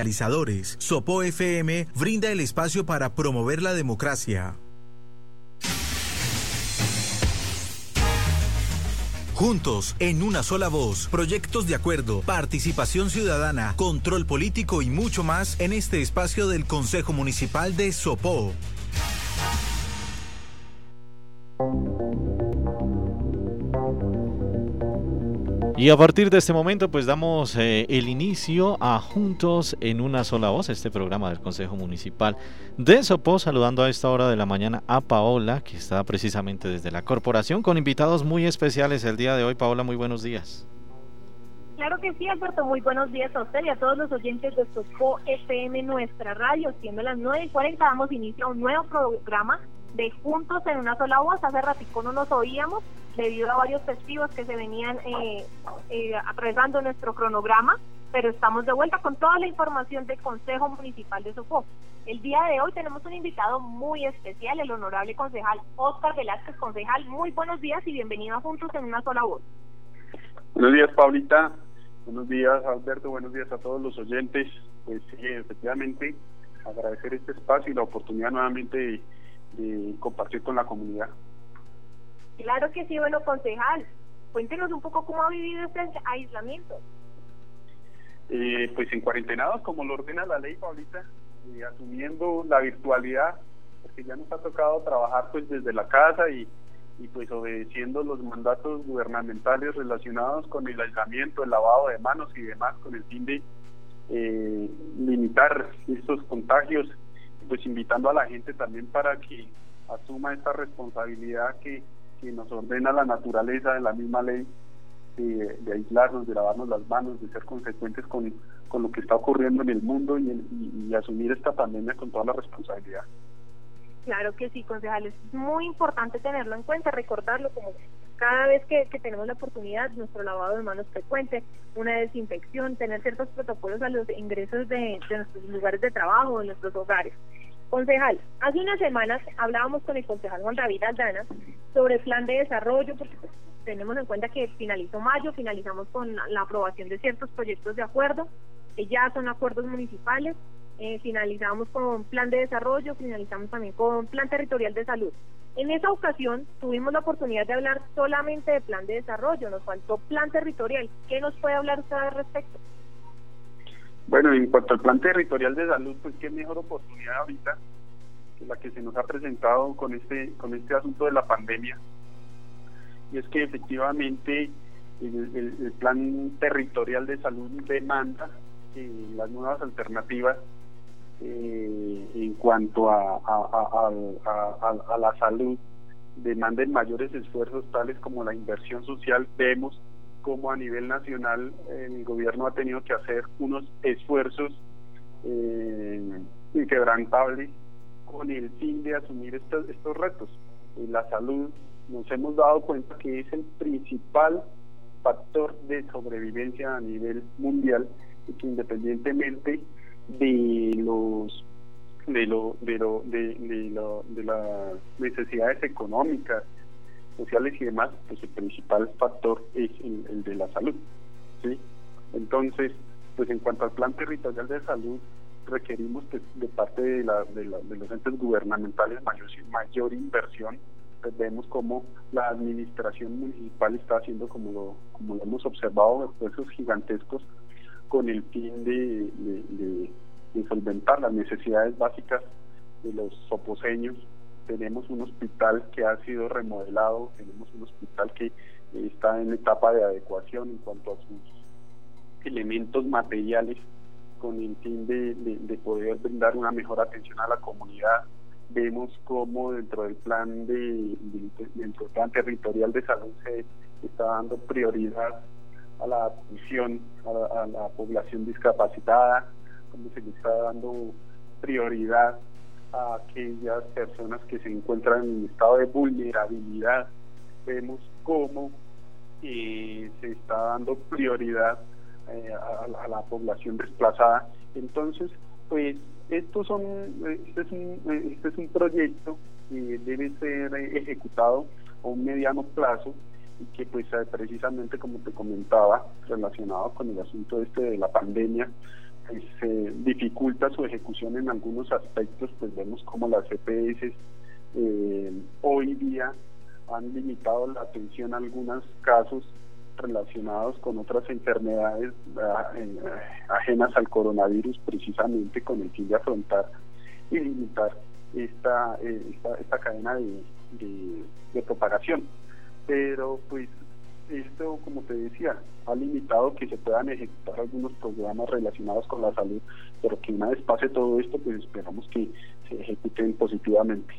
realizadores. Sopo FM brinda el espacio para promover la democracia. Juntos, en una sola voz, proyectos de acuerdo, participación ciudadana, control político y mucho más en este espacio del Consejo Municipal de Sopó. Y a partir de este momento, pues damos eh, el inicio a Juntos en una sola voz, este programa del Consejo Municipal de Sopó, saludando a esta hora de la mañana a Paola, que está precisamente desde la corporación, con invitados muy especiales el día de hoy. Paola, muy buenos días. Claro que sí, Alberto. Muy buenos días a usted y a todos los oyentes de Sopó FM, nuestra radio. Siendo las 9 y 40, damos inicio a un nuevo programa de Juntos en una sola voz. Hace ratico no nos oíamos debido a varios festivos que se venían eh, eh, atravesando nuestro cronograma, pero estamos de vuelta con toda la información del Consejo Municipal de Sopó. El día de hoy tenemos un invitado muy especial, el honorable concejal Oscar Velázquez, concejal. Muy buenos días y bienvenido a Juntos en una sola voz. Buenos días, Paulita. Buenos días, Alberto. Buenos días a todos los oyentes. Pues sí, efectivamente, agradecer este espacio y la oportunidad nuevamente de compartir con la comunidad. Claro que sí, bueno, concejal, cuéntenos un poco cómo ha vivido este aislamiento. Eh, pues en cuarentenados, como lo ordena la ley, Paulita, y asumiendo la virtualidad, porque ya nos ha tocado trabajar pues desde la casa y, y pues obedeciendo los mandatos gubernamentales relacionados con el aislamiento, el lavado de manos y demás, con el fin de eh, limitar estos contagios, pues invitando a la gente también para que asuma esta responsabilidad que que nos ordena la naturaleza de la misma ley de, aislarnos, de lavarnos las manos, de ser consecuentes con, con lo que está ocurriendo en el mundo y, y, asumir esta pandemia con toda la responsabilidad. Claro que sí, concejales. Es muy importante tenerlo en cuenta, recordarlo como cada vez que, tenemos la oportunidad, nuestro lavado de manos frecuente, una desinfección, tener ciertos protocolos a los ingresos de, de nuestros lugares de trabajo, de nuestros hogares. Concejal, hace unas semanas hablábamos con el concejal Juan David Aldana sobre el plan de desarrollo, porque pues, tenemos en cuenta que finalizó mayo, finalizamos con la aprobación de ciertos proyectos de acuerdo, que ya son acuerdos municipales, eh, finalizamos con plan de desarrollo, finalizamos también con plan territorial de salud. En esa ocasión tuvimos la oportunidad de hablar solamente de plan de desarrollo, nos faltó plan territorial. ¿Qué nos puede hablar usted al respecto? Bueno, en cuanto al plan territorial de salud, pues qué mejor oportunidad ahorita que la que se nos ha presentado con este con este asunto de la pandemia. Y es que efectivamente el, plan territorial de salud demanda eh, las nuevas alternativas eh, en cuanto a, la salud demanden mayores esfuerzos tales como la inversión social. Vemos como a nivel nacional el gobierno ha tenido que hacer unos esfuerzos eh, inquebrantables con el fin de asumir estos, retos. Y la salud nos hemos dado cuenta que es el principal factor de sobrevivencia a nivel mundial y que independientemente de los de lo de lo de, de, lo, de las necesidades económicas sociales y demás, pues el principal factor es el, de la salud. ¿sí? Entonces, pues en cuanto al plan territorial de salud, requerimos que de parte de, la, de, los entes gubernamentales mayor, mayor inversión. Pues vemos como la administración municipal está haciendo, como lo, como lo hemos observado, esfuerzos gigantescos con el fin de, solventar las necesidades básicas de los soposeños tenemos un hospital que ha sido remodelado, tenemos un hospital que está en etapa de adecuación en cuanto a sus elementos materiales con el fin de, poder brindar una mejor atención a la comunidad. Vemos cómo dentro del plan de, dentro del plan territorial de salud se está dando prioridad a la atención a la población discapacitada, como se le está dando prioridad a aquellas personas que se encuentran en estado de vulnerabilidad. Vemos cómo eh, se está dando prioridad eh, a, la población desplazada. Entonces, pues estos son, este es un, este es un proyecto que debe ser ejecutado a un mediano plazo y que pues precisamente como te comentaba relacionado con el asunto este de la pandemia pues, dificulta su ejecución en algunos aspectos, pues vemos como las EPS eh, hoy día han limitado la atención a algunos casos relacionados con otras enfermedades eh, ajenas al coronavirus precisamente con el fin de afrontar y limitar esta, eh, esta, cadena de, de, propagación. Pero pues esto, como te decía, ha limitado que se puedan ejecutar algunos programas relacionados con la salud, pero que una vez pase todo esto, pues esperamos que se ejecuten positivamente.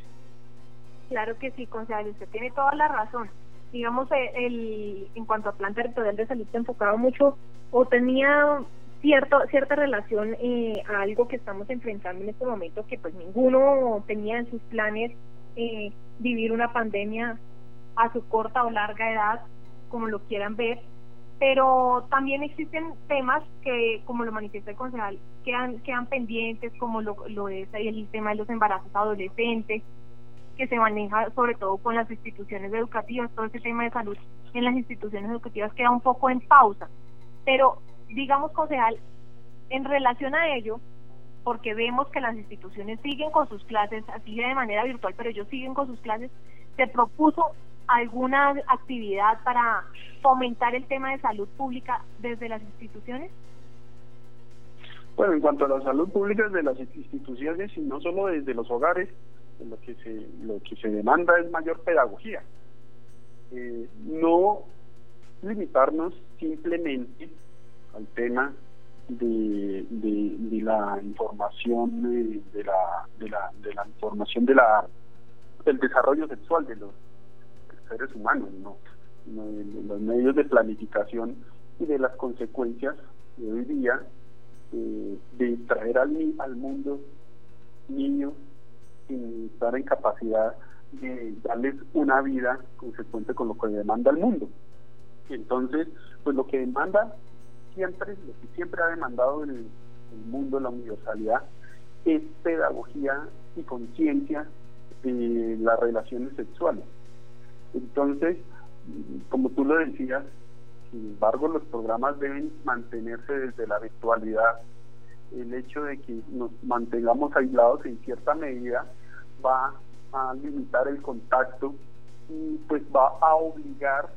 Claro que sí, concejal, usted tiene toda la razón. Digamos, eh, el, en cuanto a plan territorial de salud, se enfocaba mucho o tenía cierto, cierta relación eh, a algo que estamos enfrentando en este momento, que pues ninguno tenía en sus planes eh, vivir una pandemia a su corta o larga edad, como lo quieran ver, pero también existen temas que, como lo manifiesta el concejal, quedan, quedan pendientes, como lo, lo es el tema de los embarazos adolescentes, que se maneja sobre todo con las instituciones educativas, todo ese tema de salud en las instituciones educativas queda un poco en pausa. Pero, digamos, concejal, en relación a ello, porque vemos que las instituciones siguen con sus clases, así de manera virtual, pero ellos siguen con sus clases, se propuso alguna actividad para fomentar el tema de salud pública desde las instituciones? Bueno, en cuanto a la salud pública desde las instituciones y no solo desde los hogares, lo que se, lo que se demanda es mayor pedagogía. Eh, no limitarnos simplemente al tema de, de, la información de, la, de la de la información de la del desarrollo sexual de los seres humanos, no, los medios de planificación y de las consecuencias de hoy día eh, de traer al, al mundo niños sin estar en capacidad de darles una vida consecuente con lo que demanda el mundo. Entonces, pues lo que demanda siempre, lo que siempre ha demandado el, el mundo, la universalidad, es pedagogía y conciencia de las relaciones sexuales. Entonces, como tú lo decías, sin embargo, los programas deben mantenerse desde la virtualidad. El hecho de que nos mantengamos aislados en cierta medida va a limitar el contacto y pues va a obligar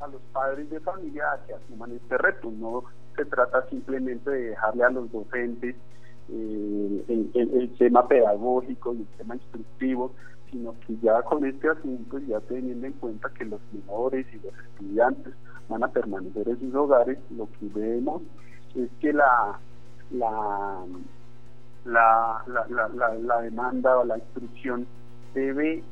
a los padres de familia a que asuman este reto. No se trata simplemente de dejarle a los docentes eh, el, tema pedagógico y el tema instructivo, sino que ya con este asunto, ya teniendo en cuenta que los menores y los estudiantes van a permanecer en sus hogares, lo que vemos es que la la la, la, la, la demanda o la instrucción debe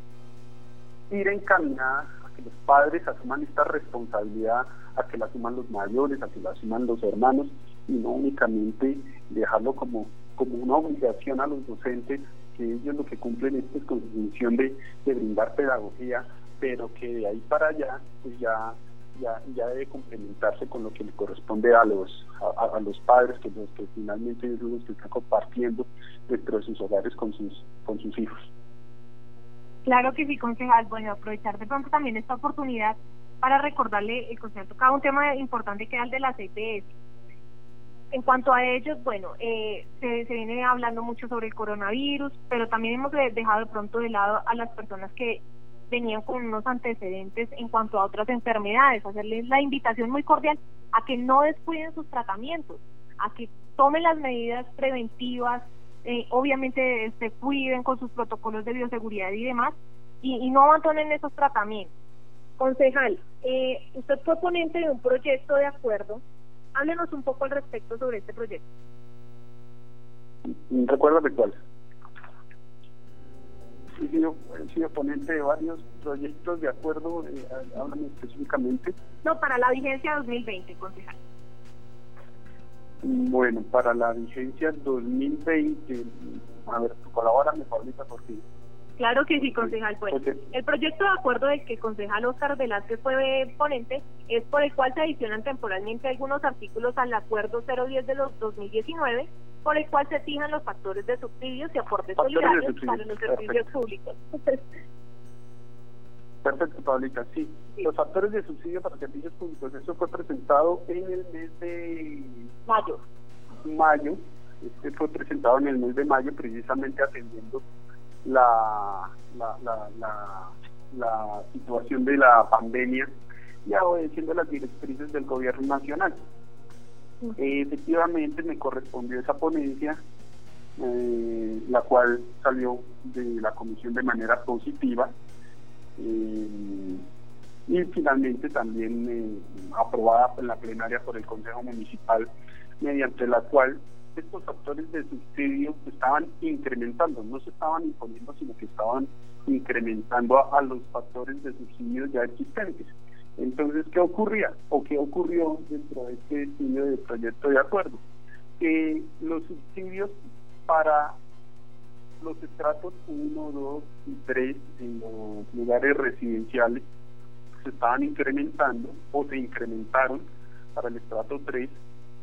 ir encaminada a que los padres asuman esta responsabilidad, a que la asuman los mayores, a que la asuman los hermanos y no únicamente dejarlo como, como una obligación a los docentes que ellos lo que cumplen es pues, con su función de, brindar pedagogía, pero que de ahí para allá pues ya ya, ya debe complementarse con lo que le corresponde a los a, los padres que los que finalmente ellos los que están compartiendo dentro de sus hogares con sus con sus hijos. Claro que sí, concejal. Bueno, aprovechar de pronto también esta oportunidad para recordarle, el concejal tocaba un tema importante que era el de las EPS en cuanto a ellos, bueno, eh, se, viene hablando mucho sobre el coronavirus, pero también hemos dejado de pronto de lado a las personas que venían con unos antecedentes en cuanto a otras enfermedades, hacerles la invitación muy cordial a que no descuiden sus tratamientos, a que tomen las medidas preventivas, eh, obviamente se cuiden con sus protocolos de bioseguridad y demás, y, y no abandonen esos tratamientos. Concejal, eh, usted fue ponente de un proyecto de acuerdo Háblenos un poco al respecto sobre este proyecto. Recuérdame cuál. He sido, he sido ponente de varios proyectos de acuerdo, eh, háblame específicamente. No, para la vigencia 2020, concejal. Bueno, para la vigencia 2020, a ver, colabórame, Paulita, porque Claro que sí, concejal. Bueno, el proyecto de acuerdo del que el concejal Oscar Velázquez fue ponente es por el cual se adicionan temporalmente algunos artículos al acuerdo 010 de los 2019, por el cual se fijan los factores de subsidios y aportes solidarios para los servicios públicos. Perfecto, Paulita. Sí. los factores de subsidio para servicios públicos, eso fue presentado en el mes de mayo. mayo, este fue presentado en el mes de mayo precisamente atendiendo la, la, la, la, situación de la pandemia y obedeciendo las directrices del gobierno nacional. efectivamente me correspondió esa ponencia, eh, la cual salió de la comisión de manera positiva. Eh, y finalmente también eh, aprobada en la plenaria por el Consejo Municipal, mediante la cual estos factores de subsidio estaban incrementando, no se estaban imponiendo, sino que estaban incrementando a, los factores de subsidio ya existentes. Entonces, ¿qué ocurría o qué ocurrió dentro de este estudio de proyecto de acuerdo? Que los subsidios para los estratos 1, 2 y 3 en los lugares residenciales se estaban incrementando o se incrementaron para el estrato 3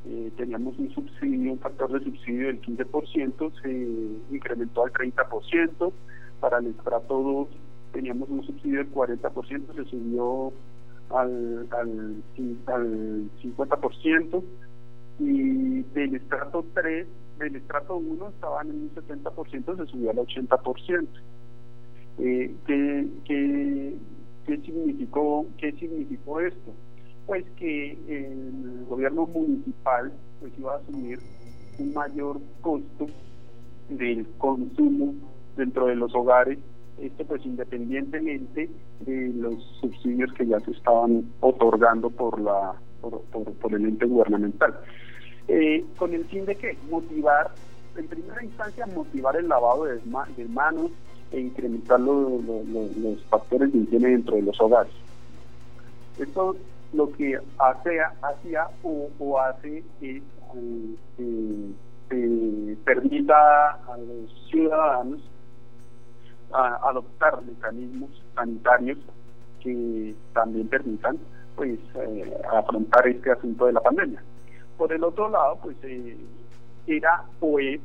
eh, teníamos un subsidio, un factor de subsidio del 15%, se incrementó al 30%, para el estrato 2 teníamos un subsidio del 40%, se subió al, al, al 50%, y del estrato 3, del estrato 1 estaban en un 70%, se subió al 80%. Eh, ¿qué, qué, qué, significó, ¿Qué significó esto? Pues que el gobierno municipal pues iba a asumir un mayor costo del consumo dentro de los hogares, esto pues independientemente de los subsidios que ya se estaban otorgando por la por, por, el ente gubernamental. Eh, con el fin de que motivar, en primera instancia motivar el lavado de, manos e incrementar los, los factores de higiene dentro de los hogares. Esto lo que hace, hacía o, hace es eh, permita a los ciudadanos adoptar mecanismos sanitarios que también permitan pues eh, afrontar este asunto de la pandemia. Por el otro lado, pues eh, era o es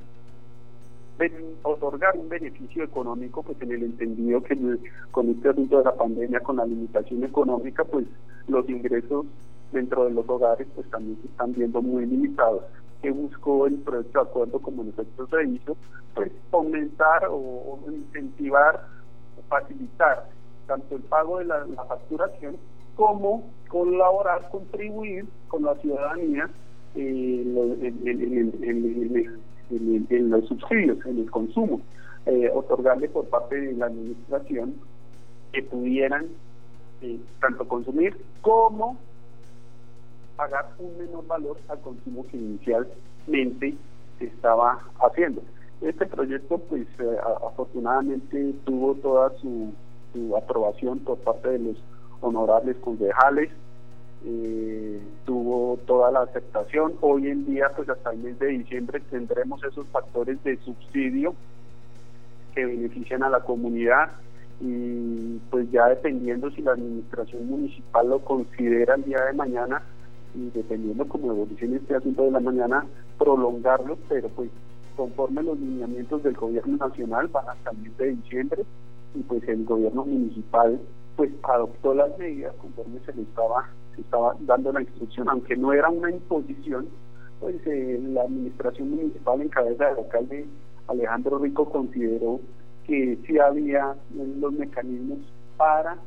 otorgar un beneficio económico, pues en el entendido que con este asunto de la pandemia, con la limitación económica, pues los ingresos dentro de los hogares pues también se están viendo muy limitados. que buscó el proyecto de acuerdo como en efecto se hizo? Pues aumentar o, incentivar, facilitar tanto el pago de la, facturación como colaborar, contribuir con la ciudadanía en, los subsidios, en el consumo, eh, otorgarle por parte de la administración que pudieran eh, tanto consumir como pagar un menor valor al consumo que inicialmente se estaba haciendo. Este proyecto, pues eh, afortunadamente tuvo toda su, aprobación por parte de los honorables concejales, eh, tuvo toda la aceptación. Hoy en día, pues hasta el mes de diciembre tendremos esos factores de subsidio que benefician a la comunidad y pues ya dependiendo si la administración municipal lo considera el día de mañana y dependiendo como evolucione este asunto de la mañana, prolongarlo, pero pues conforme los lineamientos del gobierno nacional van hasta el mes de diciembre y pues el gobierno municipal pues adoptó las medidas conforme se le estaba estaba dando la instrucción, aunque no era una imposición, pues eh, la administración municipal en cabeza del alcalde Alejandro Rico consideró que sí había los mecanismos para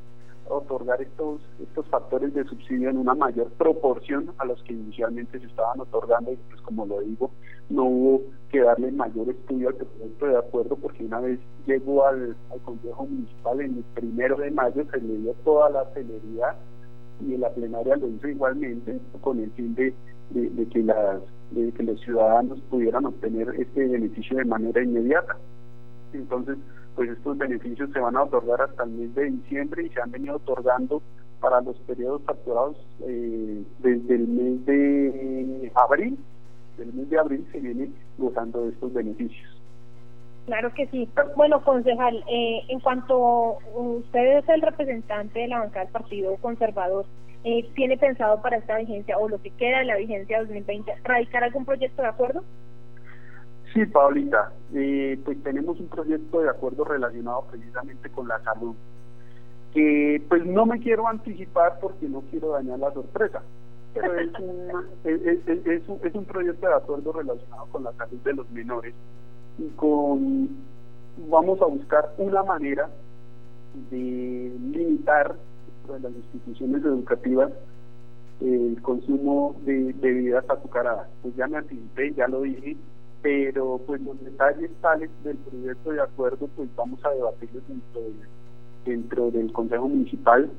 otorgar estos estos factores de subsidio en una mayor proporción a los que inicialmente se estaban otorgando y pues como lo digo no hubo que darle mayor estudio al proyecto de acuerdo porque una vez llegó al, Consejo Municipal en el primero de mayo se le dio toda la celeridad y en la plenaria lo hizo igualmente con el fin de, de, que las de que los ciudadanos pudieran obtener este beneficio de manera inmediata. Entonces, pues estos beneficios se van a otorgar hasta el mes de diciembre y se han venido otorgando para los periodos facturados eh, desde el mes de abril. Del mes de abril se viene gozando de estos beneficios. Claro que sí. Bueno, concejal, eh, en cuanto usted es el representante de la bancada del Partido Conservador, eh, ¿tiene pensado para esta vigencia o lo que queda de la vigencia 2020 radicar algún proyecto de acuerdo? Sí, Paulita, eh, pues tenemos un proyecto de acuerdo relacionado precisamente con la salud, que pues no me quiero anticipar porque no quiero dañar la sorpresa, pero es, es, es, un, proyecto de acuerdo relacionado con la salud de los menores y con vamos a buscar una manera de limitar en las instituciones educativas el consumo de bebidas azucaradas. Pues ya me anticipé, ya lo dije, pero pues los detalles tales del proyecto de acuerdo pues vamos a debatirlos dentro, dentro del Consejo Municipal,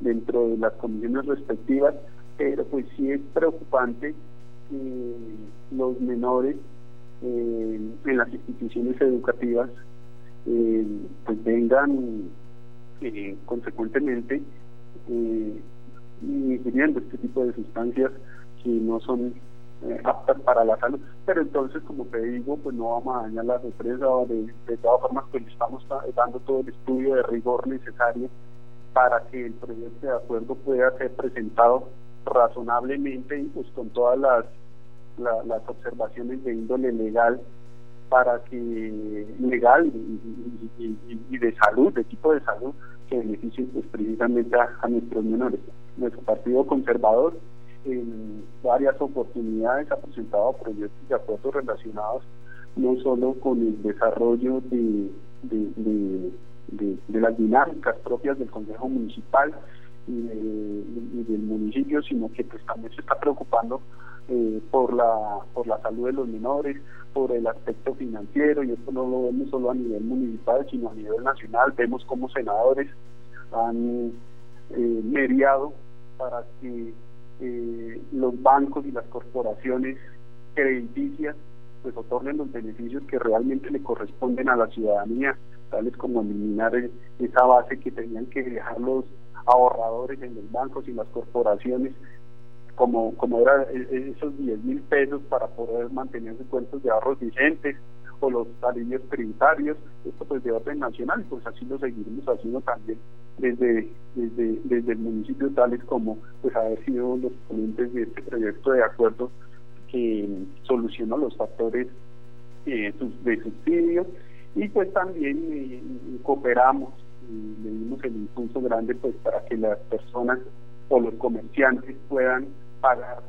dentro de las comisiones respectivas, pero pues sí es preocupante que los menores eh, en las instituciones educativas eh, pues vengan eh, consecuentemente eh, ingiriendo este tipo de sustancias que no son eh, aptas para la salud. Pero entonces, como te digo, pues no vamos a dañar la sorpresa, de, de todas formas, pues estamos dando todo el estudio de rigor necesario para que el proyecto de acuerdo pueda ser presentado razonablemente y pues con todas las, las observaciones de índole legal para que legal y, de salud, de tipo de salud, que beneficien pues, precisamente a, nuestros menores. Nuestro partido conservador en varias oportunidades ha presentado proyectos de acuerdos relacionados no solo con el desarrollo de, de, las dinámicas propias del Consejo Municipal y, del municipio, sino que pues también se está preocupando eh, por la por la salud de los menores, por el aspecto financiero, y esto no lo vemos solo a nivel municipal, sino a nivel nacional. Vemos como senadores han eh, mediado para que eh, los bancos y las corporaciones crediticias pues otorguen los beneficios que realmente le corresponden a la ciudadanía, tales como eliminar esa base que tenían que dejar los ahorradores en los bancos y las corporaciones como, como era e, e, esos 10 mil pesos para poder mantener sus cuentos de ahorros vigentes o los alivios tributarios, esto pues de orden nacional y pues así lo seguiremos haciendo también desde, desde, desde el municipio tales como pues haber sido los ponentes de este proyecto de acuerdo que soluciona los factores eh, de subsidio y pues también eh, cooperamos y le dimos el impulso grande pues para que las personas o los comerciantes puedan pagar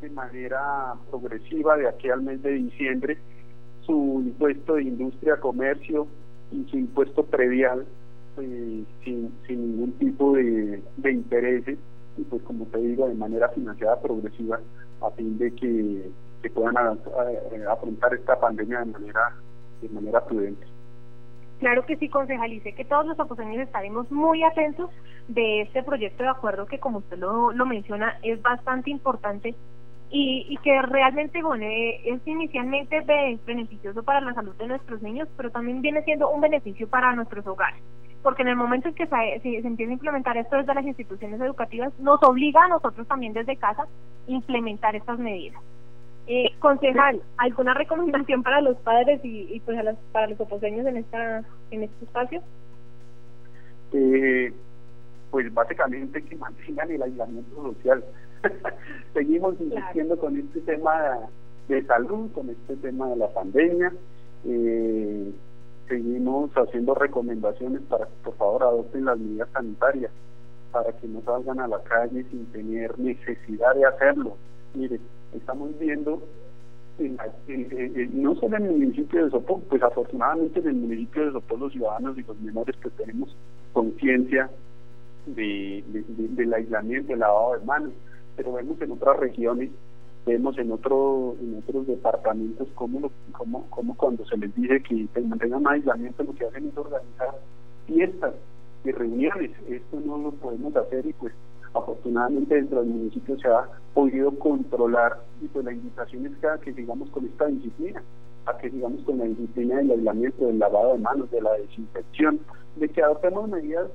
de manera progresiva de aquí al mes de diciembre su impuesto de industria, comercio y su impuesto predial eh, sin, sin ningún tipo de, de intereses y pues como te digo de manera financiada progresiva a fin de que, se puedan eh, afrontar esta pandemia de manera de manera prudente. Claro que sí, concejalice que todos los aposentos estaremos muy atentos de este proyecto de acuerdo que, como usted lo, lo menciona, es bastante importante y, y que realmente bueno, eh, es inicialmente beneficioso para la salud de nuestros niños, pero también viene siendo un beneficio para nuestros hogares. Porque en el momento en que se, se, empieza a implementar esto desde las instituciones educativas, nos obliga a nosotros también desde casa implementar estas medidas. Eh, concejal, ¿alguna recomendación para los padres y, y pues a las, para los oposeños en esta en este espacio? Eh, pues básicamente que mantengan el aislamiento social. Seguimos insistiendo con este tema de salud, con este tema de la pandemia. Eh, seguimos haciendo recomendaciones para que por favor adopten las medidas sanitarias, para que no salgan a la calle sin tener necesidad de hacerlo. Mire, estamos viendo no solo en el municipio de Sopó, pues afortunadamente en el municipio de Sopó los ciudadanos y los menores que tenemos conciencia de, del aislamiento, del lavado de manos, pero vemos en otras regiones, vemos en otro, en otros departamentos cómo, como, como cuando se les dice que mantengan aislamiento lo que hacen es organizar fiestas y reuniones, esto no lo podemos hacer y pues afortunadamente dentro del municipio se ha podido controlar y pues la invitación es que, que sigamos con esta disciplina, a que sigamos con la disciplina del aislamiento, del lavado de manos, de la desinfección, de que adoptemos medidas,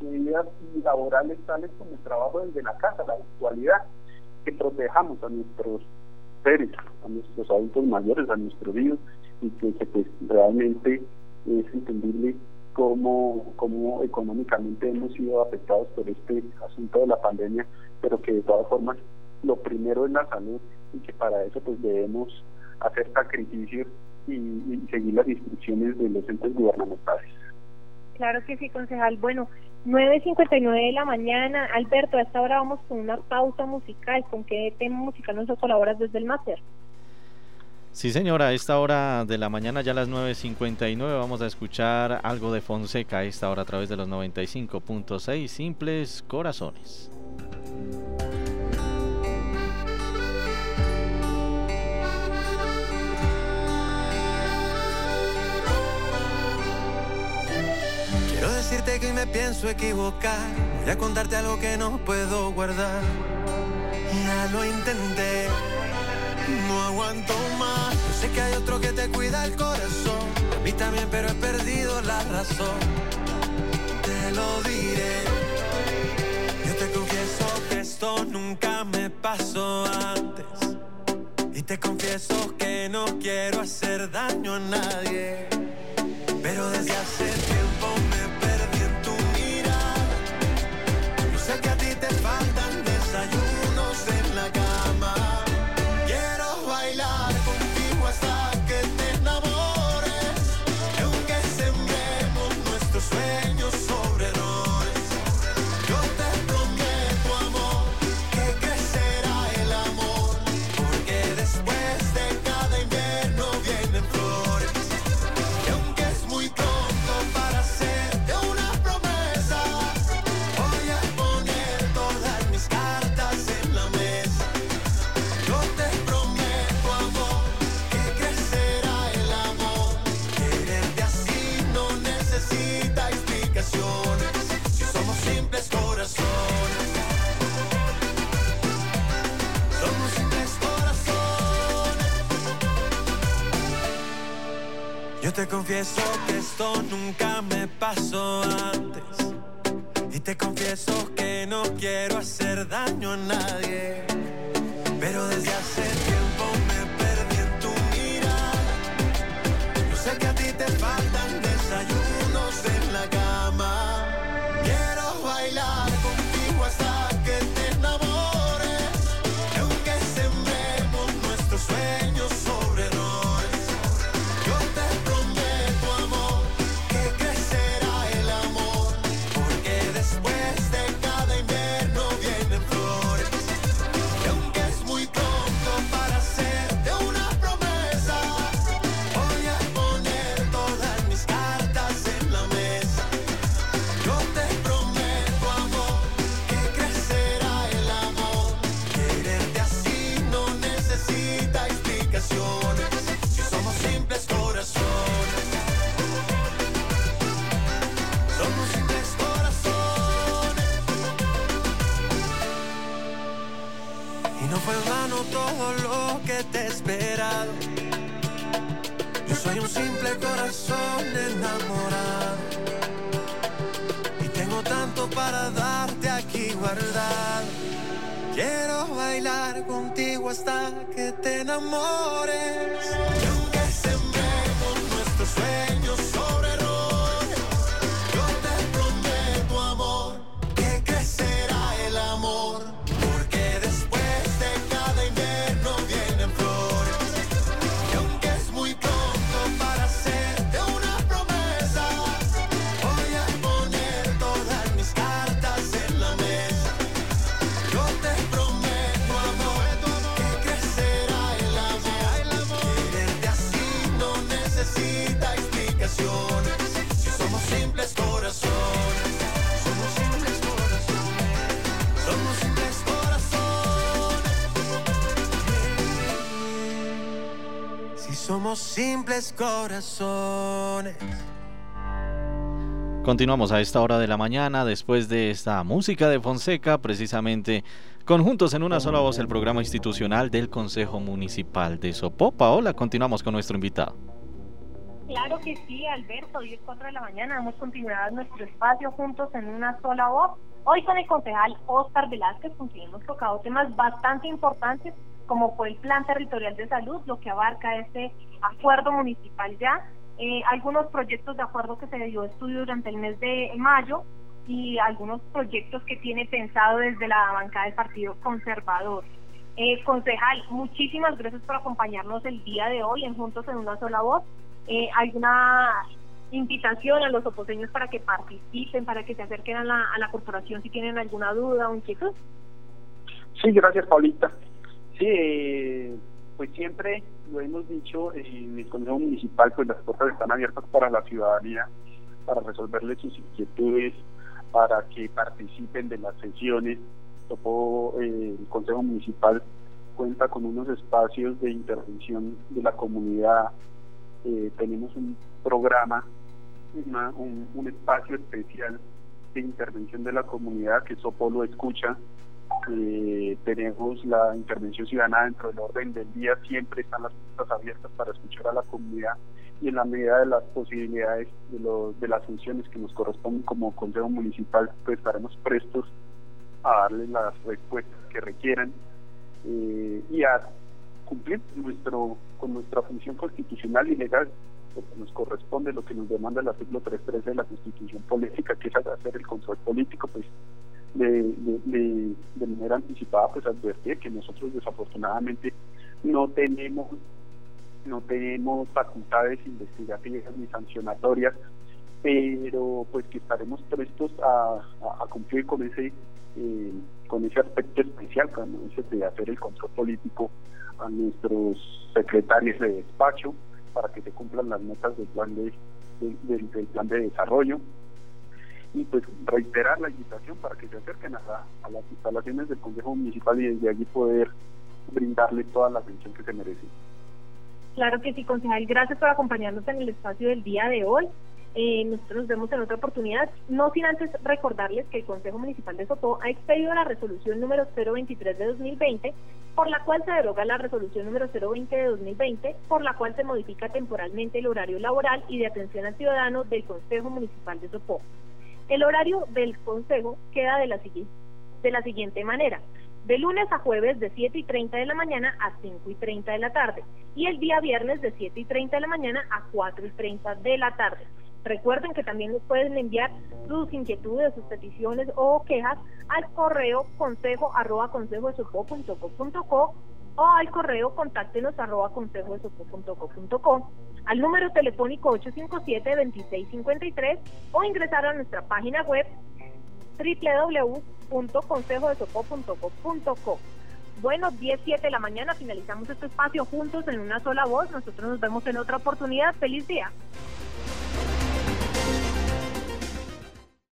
medidas laborales tales como el trabajo desde la casa, la actualidad, que protejamos a nuestros seres, a nuestros adultos mayores, a nuestros hijos, y que, pues realmente es entendible cómo, cómo económicamente hemos sido afectados por este asunto de la pandemia, pero que de todas formas lo primero es la salud y que para eso pues debemos hacer sacrificios y, seguir las instrucciones de los entes gubernamentales. Claro que sí, concejal. Bueno, 9.59 de la mañana. Alberto, a esta hora vamos con una pausa musical. ¿Con qué tema musical nos colaboras desde el máster? Sí, señora, a esta hora de la mañana, ya a las 9.59, vamos a escuchar algo de Fonseca a esta hora a través de los 95.6 Simples Corazones. Que me pienso equivocar. Voy a contarte algo que no puedo guardar. Ya lo intenté, no aguanto más. Yo sé que hay otro que te cuida el corazón. A mí también, pero he perdido la razón. Te lo diré. Yo te confieso que esto nunca me pasó antes. Y te confieso que no quiero hacer daño a nadie. Pero desde hace tiempo me sé que a ti te faltan te confieso que esto nunca me pasó antes. Y te confieso que no quiero hacer daño a nadie. Pero desde hace tiempo me perdí en tu mirada. Yo sé que a ti te faltan un simple corazón enamorado. Y tengo tanto para darte aquí guardado. Quiero bailar contigo hasta que te enamores. Corazones. Continuamos a esta hora de la mañana después de esta música de Fonseca, precisamente conjuntos en una sola voz el programa institucional del Consejo Municipal de Sopó. Paola, continuamos con nuestro invitado. Claro que sí, Alberto. Hoy es 4 de la mañana. Damos continuidad a nuestro espacio juntos en una sola voz. Hoy con el concejal Oscar Velázquez, con quien hemos tocado temas bastante importantes, como fue el Plan Territorial de Salud, lo que abarca este acuerdo municipal ya, eh, algunos proyectos de acuerdo que se dio estudio durante el mes de mayo y algunos proyectos que tiene pensado desde la bancada del Partido Conservador. Eh, concejal, muchísimas gracias por acompañarnos el día de hoy en Juntos en una sola voz. Eh, ¿Alguna invitación a los oposeños para que participen, para que se acerquen a la, a la corporación si tienen alguna duda o inquietud. Sí, gracias Paulita. Sí, eh, pues siempre lo hemos dicho en el Consejo Municipal, pues las puertas están abiertas para la ciudadanía, para resolverle sus inquietudes, para que participen de las sesiones. Eh, el Consejo Municipal cuenta con unos espacios de intervención de la comunidad. Eh, tenemos un programa, un, un, espacio especial de intervención de la comunidad que Sopolo escucha eh, tenemos la intervención ciudadana dentro del orden del día, siempre están las puertas abiertas para escuchar a la comunidad y en la medida de las posibilidades de, de las funciones que nos corresponden como Consejo Municipal, pues estaremos prestos a darles las respuestas que requieran eh, y a cumplir nuestro con nuestra función constitucional y legal que nos corresponde, lo que nos demanda el artículo 313 de la Constitución Política, que es hacer el control político, pues de, de, manera anticipada pues advertir que nosotros desafortunadamente no tenemos no tenemos facultades investigativas ni sancionatorias pero pues que estaremos prestos a, cumplir con ese eh, con ese aspecto especial de hacer el control político a nuestros secretarios de despacho para que se cumplan las metas del plan de, del plan de desarrollo y pues reiterar la invitación para que se acerquen a, las instalaciones del Consejo Municipal y desde allí poder brindarle toda la atención que se merece. Claro que sí, concejal. Gracias por acompañarnos en el espacio del día de hoy. Eh, nosotros nos vemos en otra oportunidad, no sin antes recordarles que el Consejo Municipal de Sopó ha expedido la resolución número 023 de 2020, por la cual se deroga la resolución número 020 de 2020, por la cual se modifica temporalmente el horario laboral y de atención al ciudadano del Consejo Municipal de Sopó. El horario del Consejo queda de la, de la siguiente manera. De lunes a jueves de 7 y 30 de la mañana a 5 y 30 de la tarde. Y el día viernes de 7 y 30 de la mañana a 4 y 30 de la tarde. Recuerden que también nos pueden enviar sus inquietudes, sus peticiones o quejas al correo consejo arroba consejo o al correo contáctenos arroba consejo de al número telefónico 857-2653 o ingresar a nuestra página web www.consejodesopó.co.co. Bueno, 10, 7 de la mañana finalizamos este espacio juntos en una sola voz. Nosotros nos vemos en otra oportunidad. Feliz día.